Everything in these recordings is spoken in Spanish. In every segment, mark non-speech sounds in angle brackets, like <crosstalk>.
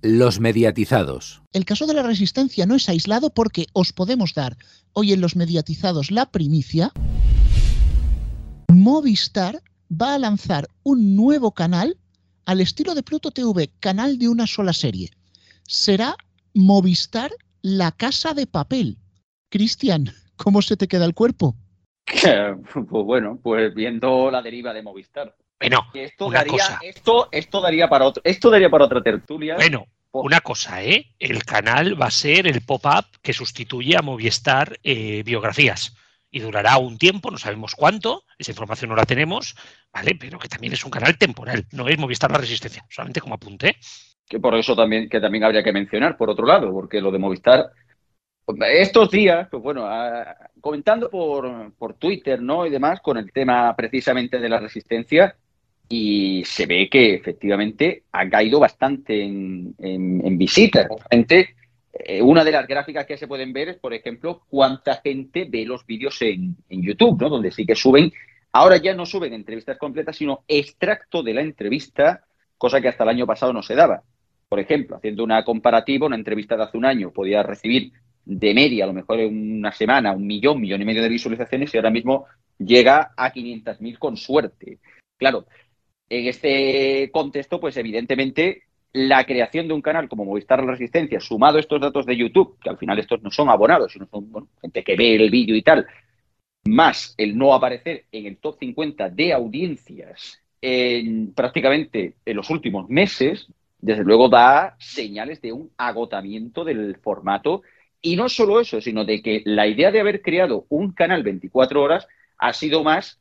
Los mediatizados. El caso de la resistencia no es aislado porque os podemos dar hoy en los mediatizados la primicia. Movistar va a lanzar un nuevo canal al estilo de Pluto TV, canal de una sola serie. Será Movistar La Casa de Papel. Cristian, ¿cómo se te queda el cuerpo? <laughs> Pues bueno, pues viendo la deriva de Movistar. Bueno, esto una daría, cosa. Esto, esto daría para otro, esto daría para otra tertulia. Bueno, una cosa, ¿eh? El canal va a ser el pop-up que sustituye a Movistar eh, Biografías. Y durará un tiempo, no sabemos cuánto, esa información no la tenemos, ¿vale? Pero que también es un canal temporal, no es Movistar La Resistencia, solamente como apunte. Que por eso también, que también habría que mencionar, por otro lado, porque lo de Movistar, estos días, pues bueno, a, comentando por, por Twitter, ¿no? Y demás, con el tema precisamente de la resistencia, y se ve que efectivamente ha caído bastante en, en, en visitas. Gente, eh, una de las gráficas que se pueden ver es, por ejemplo, cuánta gente ve los vídeos en, en, YouTube, ¿no? Donde sí que suben, ahora ya no suben entrevistas completas, sino extracto de la entrevista, cosa que hasta el año pasado no se daba. Por ejemplo, haciendo una comparativa, una entrevista de hace un año podía recibir de media, a lo mejor en una semana, un millón, millón y medio de visualizaciones y ahora mismo llega a 500.000 con suerte. Claro, en este contexto, pues evidentemente la creación de un canal como Movistar La Resistencia, sumado a estos datos de YouTube, que al final estos no son abonados, sino son bueno, gente que ve el vídeo y tal, más el no aparecer en el top 50 de audiencias en prácticamente en los últimos meses, desde luego da señales de un agotamiento del formato. Y no solo eso, sino de que la idea de haber creado un canal 24 horas ha sido más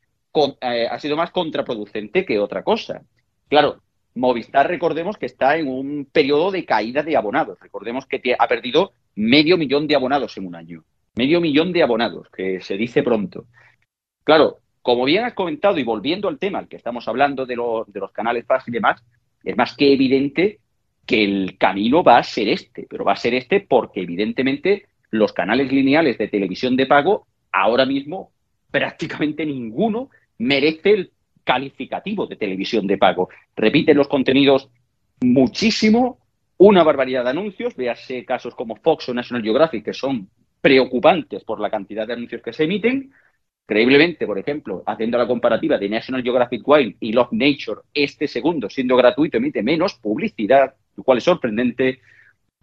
eh, ha sido más contraproducente que otra cosa. Claro, Movistar, recordemos que está en un periodo de caída de abonados. Recordemos que ha perdido medio millón de abonados en un año. Medio millón de abonados, que se dice pronto. Claro, como bien has comentado y volviendo al tema al que estamos hablando de, lo, de los canales FAS y demás, es más que evidente que el camino va a ser este, pero va a ser este porque evidentemente los canales lineales de televisión de pago ahora mismo prácticamente ninguno merece el calificativo de televisión de pago. Repiten los contenidos muchísimo, una barbaridad de anuncios, véase casos como Fox o National Geographic, que son preocupantes por la cantidad de anuncios que se emiten. Creíblemente, por ejemplo, haciendo la comparativa de National Geographic Wild y Love Nature, este segundo, siendo gratuito, emite menos publicidad, lo cual es sorprendente.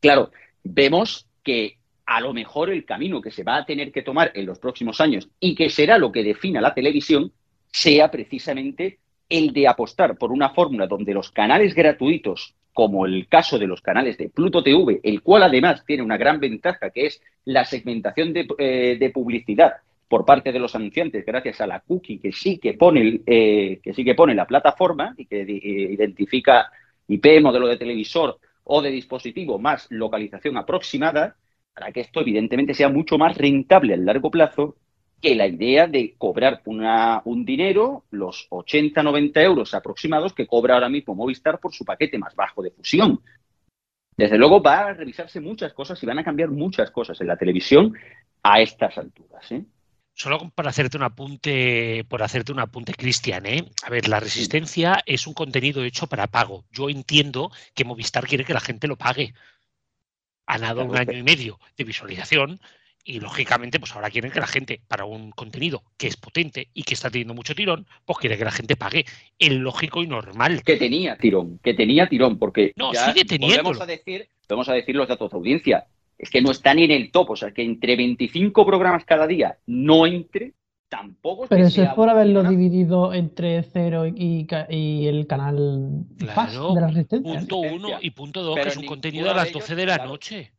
Claro, vemos que a lo mejor el camino que se va a tener que tomar en los próximos años y que será lo que defina la televisión sea precisamente el de apostar por una fórmula donde los canales gratuitos, como el caso de los canales de Pluto TV, el cual además tiene una gran ventaja que es la segmentación de, eh, de publicidad por parte de los anunciantes gracias a la cookie que sí que pone eh, que sí que pone la plataforma y que eh, identifica IP, modelo de televisor o de dispositivo más localización aproximada, para que esto evidentemente sea mucho más rentable a largo plazo que la idea de cobrar una, un dinero, los 80, 90 euros aproximados que cobra ahora mismo Movistar por su paquete más bajo de fusión. Desde luego va a revisarse muchas cosas y van a cambiar muchas cosas en la televisión a estas alturas. ¿eh? Solo para hacerte un apunte, por hacerte un apunte, Cristian, ¿eh? A ver, la resistencia sí. es un contenido hecho para pago. Yo entiendo que Movistar quiere que la gente lo pague. Han dado un año y medio de visualización y lógicamente, pues ahora quieren que la gente, para un contenido que es potente y que está teniendo mucho tirón, pues quiere que la gente pague el lógico y normal. Que tenía tirón, que tenía tirón, porque no, ya sigue teniendo. Vamos a decir, vamos a decir los datos de audiencia. Es que no está ni en el top, o sea, que entre 25 programas cada día no entre, tampoco. Pero eso es por haberlo nada. dividido entre cero y, y el canal claro, de la resistencia. Punto uno y punto dos, que es un contenido a las 12 de la claro. noche.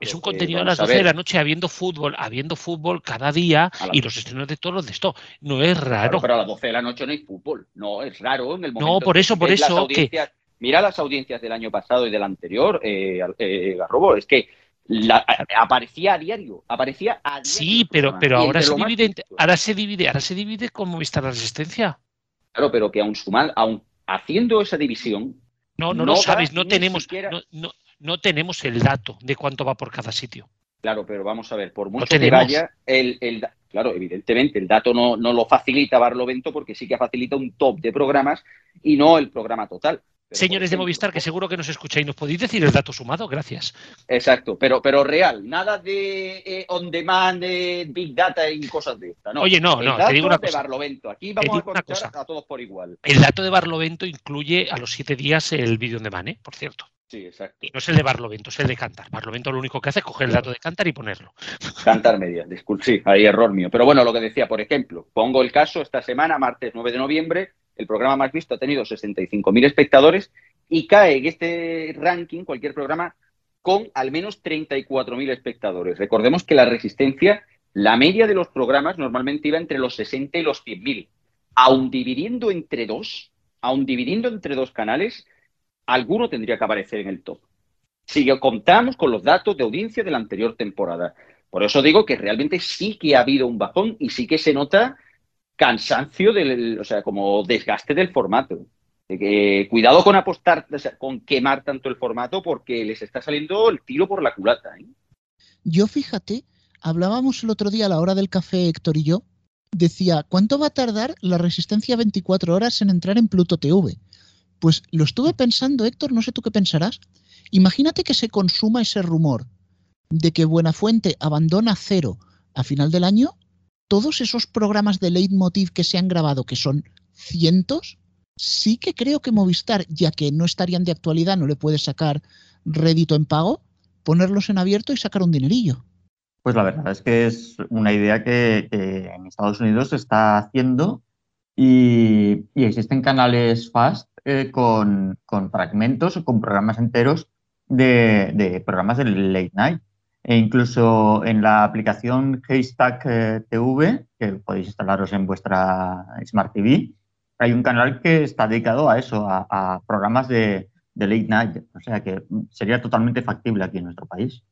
Es un contenido a las 12 de la noche habiendo fútbol, habiendo fútbol cada día y los estrenos de todos los de esto. No es raro. Claro, pero a las 12 de la noche no hay fútbol. No, es raro en el momento. No, por eso, por eso. Que... Mira las audiencias del año pasado y del anterior, eh, eh, Garrobo, es que la, aparecía a diario, aparecía a diario. Sí, pero, pero ahora se divide, ahora se divide, ahora se divide con Movistar la Resistencia. Claro, pero que aún sumar, aún haciendo esa división. No, no, no lo sabes, no tenemos. Siquiera... No, no, no tenemos el dato de cuánto va por cada sitio. Claro, pero vamos a ver, por mucho que vaya, el, el, claro, evidentemente el dato no, no lo facilita Barlovento porque sí que facilita un top de programas y no el programa total. Señores de Movistar, que seguro que nos escucháis, ¿nos podéis decir el dato sumado? Gracias. Exacto, pero, pero real, nada de eh, on demand, big data y cosas de esta. Oye, no, no, te digo una cosa. de Barlovento. Aquí vamos a contar a todos por igual. El dato de Barlovento incluye a los siete días el vídeo on demand, ¿eh? por cierto. Sí, exacto. Y no es el de Barlovento, es el de Cantar. Barlovento lo único que hace es coger el dato de Cantar y ponerlo. Cantar media, disculpe, sí, ahí error mío. Pero bueno, lo que decía, por ejemplo, pongo el caso esta semana, martes 9 de noviembre, el programa más visto ha tenido 65.000 espectadores y cae en este ranking cualquier programa con al menos 34.000 espectadores. Recordemos que la resistencia, la media de los programas normalmente iba entre los 60 y los 100.000. Aun dividiendo entre dos, aun dividiendo entre dos canales, alguno tendría que aparecer en el top. Si contamos con los datos de audiencia de la anterior temporada. Por eso digo que realmente sí que ha habido un bajón y sí que se nota cansancio, del, o sea, como desgaste del formato. cuidado con apostar, con quemar tanto el formato porque les está saliendo el tiro por la culata. ¿eh? Yo fíjate, hablábamos el otro día a la hora del café Héctor y yo, decía, ¿cuánto va a tardar la resistencia 24 horas en entrar en Pluto TV? Pues lo estuve pensando, Héctor, no sé tú qué pensarás. Imagínate que se consuma ese rumor de que Buenafuente abandona cero a final del año, todos esos programas de leitmotiv que se han grabado, que son cientos, sí que creo que Movistar, ya que no estarían de actualidad, no le puede sacar rédito en pago, ponerlos en abierto y sacar un dinerillo. Pues la verdad es que es una idea que, en Estados Unidos se está haciendo y, y existen canales fast eh, con, fragmentos o con programas enteros de, programas de late night. E incluso en la aplicación Haystack eh, TV, que podéis instalaros en vuestra Smart TV, hay un canal que está dedicado a eso, a, programas de, late night. O sea que sería totalmente factible aquí en nuestro país.